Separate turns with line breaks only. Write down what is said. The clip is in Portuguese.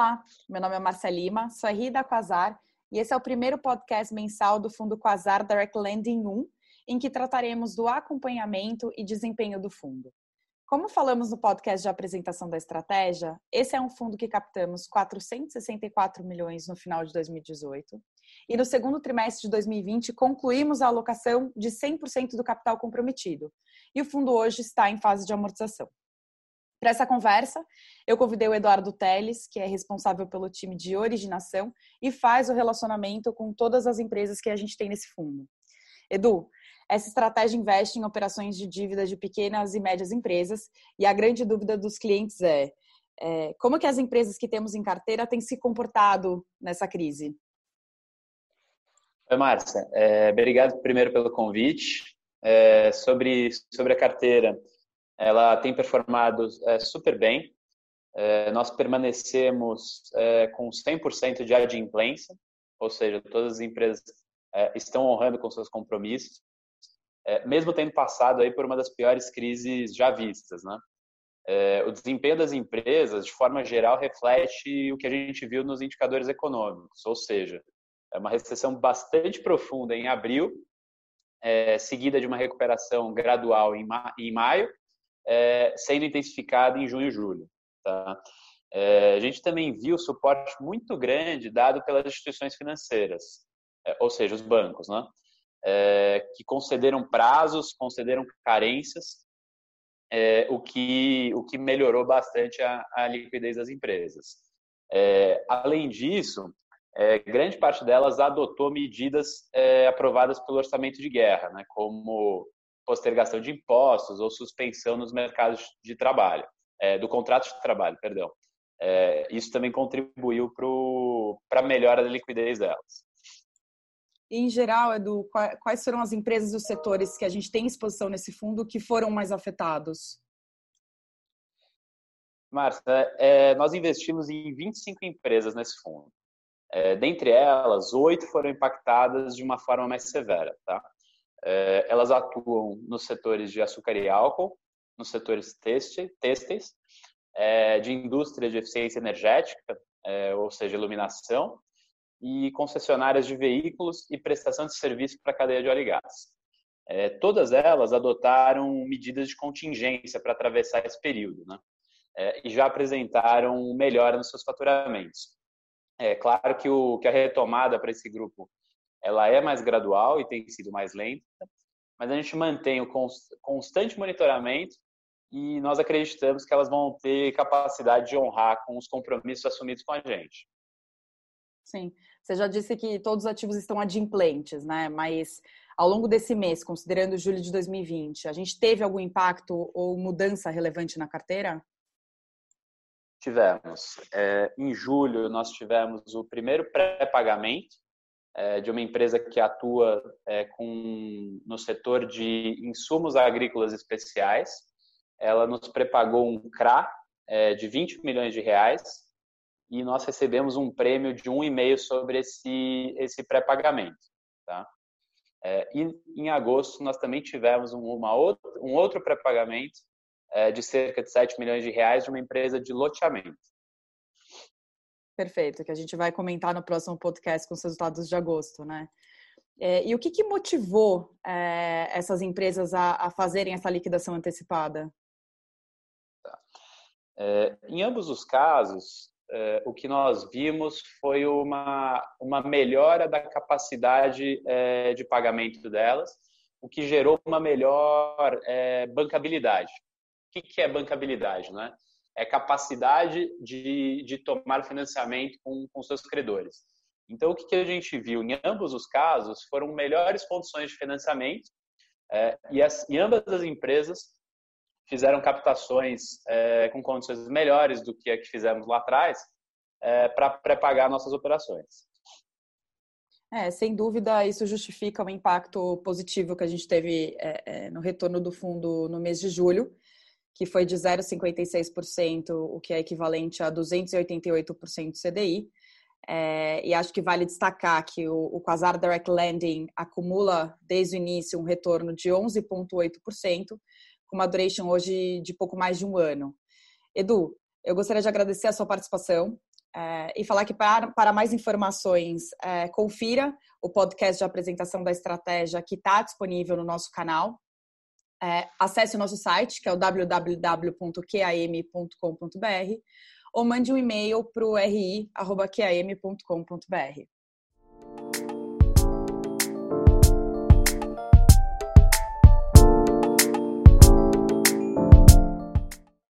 Olá, meu nome é Marcia Lima, sou RI da Quasar e esse é o primeiro podcast mensal do Fundo Quasar Direct Lending 1, em que trataremos do acompanhamento e desempenho do fundo. Como falamos no podcast de apresentação da estratégia, esse é um fundo que captamos 464 milhões no final de 2018 e no segundo trimestre de 2020 concluímos a alocação de 100% do capital comprometido. E o fundo hoje está em fase de amortização. Para essa conversa, eu convidei o Eduardo Teles, que é responsável pelo time de originação e faz o relacionamento com todas as empresas que a gente tem nesse fundo. Edu, essa estratégia investe em operações de dívida de pequenas e médias empresas e a grande dúvida dos clientes é, é como que as empresas que temos em carteira têm se comportado nessa crise?
Oi, Márcia. É, obrigado primeiro pelo convite. É, sobre, sobre a carteira, ela tem performado é, super bem. É, nós permanecemos é, com 100% de adimplência, ou seja, todas as empresas estão honrando com seus compromissos, mesmo tendo passado aí por uma das piores crises já vistas, né? O desempenho das empresas, de forma geral, reflete o que a gente viu nos indicadores econômicos, ou seja, é uma recessão bastante profunda em abril, seguida de uma recuperação gradual em, ma em maio, é, sendo intensificada em junho e julho. Tá? É, a gente também viu suporte muito grande dado pelas instituições financeiras, é, ou seja, os bancos, né? É, que concederam prazos, concederam carências, é, o, que, o que melhorou bastante a, a liquidez das empresas. É, além disso, grande parte delas adotou medidas aprovadas pelo orçamento de guerra, né? como postergação de impostos ou suspensão nos mercados de trabalho, é, do contrato de trabalho, perdão. É, isso também contribuiu para a melhora da liquidez delas.
Em geral, Edu, quais foram as empresas e os setores que a gente tem exposição nesse fundo que foram mais afetados?
Márcia, é, nós investimos em 25 empresas nesse fundo. É, dentre elas, oito foram impactadas de uma forma mais severa. Tá? É, elas atuam nos setores de açúcar e álcool, nos setores têxteis, é, de indústria de eficiência energética, é, ou seja, iluminação, e concessionárias de veículos e prestação de serviço para a cadeia de óleo e gás. Todas elas adotaram medidas de contingência para atravessar esse período, né? E já apresentaram melhora nos seus faturamentos. É claro que, o, que a retomada para esse grupo ela é mais gradual e tem sido mais lenta, mas a gente mantém o constante monitoramento e nós acreditamos que elas vão ter capacidade de honrar com os compromissos assumidos com a gente.
Sim, você já disse que todos os ativos estão adimplentes, né? Mas ao longo desse mês, considerando julho de 2020, a gente teve algum impacto ou mudança relevante na carteira?
Tivemos. É, em julho, nós tivemos o primeiro pré-pagamento de uma empresa que atua é, com, no setor de insumos agrícolas especiais. Ela nos prepagou um CRA é, de 20 milhões de reais e nós recebemos um prêmio de 1,5 sobre esse, esse pré-pagamento. Tá? É, e em agosto nós também tivemos uma outra, um outro pré-pagamento é, de cerca de 7 milhões de reais de uma empresa de loteamento.
Perfeito, que a gente vai comentar no próximo podcast com os resultados de agosto, né? É, e o que, que motivou é, essas empresas a, a, fazerem essa liquidação antecipada?
É, em ambos os casos, é, o que nós vimos foi uma, uma melhora da capacidade é, de pagamento delas, o que gerou uma melhor é, bancabilidade. O que, que é bancabilidade, né? É capacidade de, de tomar financiamento com, com seus credores. Então, o que, que a gente viu? Em ambos os casos, foram melhores condições de financiamento é, e, as, e ambas as empresas fizeram captações é, com condições melhores do que a que fizemos lá atrás é, para pré-pagar nossas operações.
É, sem dúvida, isso justifica o impacto positivo que a gente teve é, é, no retorno do fundo no mês de julho que foi de 0,56%, o que é equivalente a 288% CDI. É, e acho que vale destacar que o, o Quasar Direct Lending acumula desde o início um retorno de 11,8%, com uma duration hoje de pouco mais de um ano. Edu, eu gostaria de agradecer a sua participação. É, e falar que para, para mais informações, é, confira o podcast de apresentação da estratégia que está disponível no nosso canal. É, acesse o nosso site, que é o www.qam.com.br, ou mande um e-mail para o ri.qam.com.br.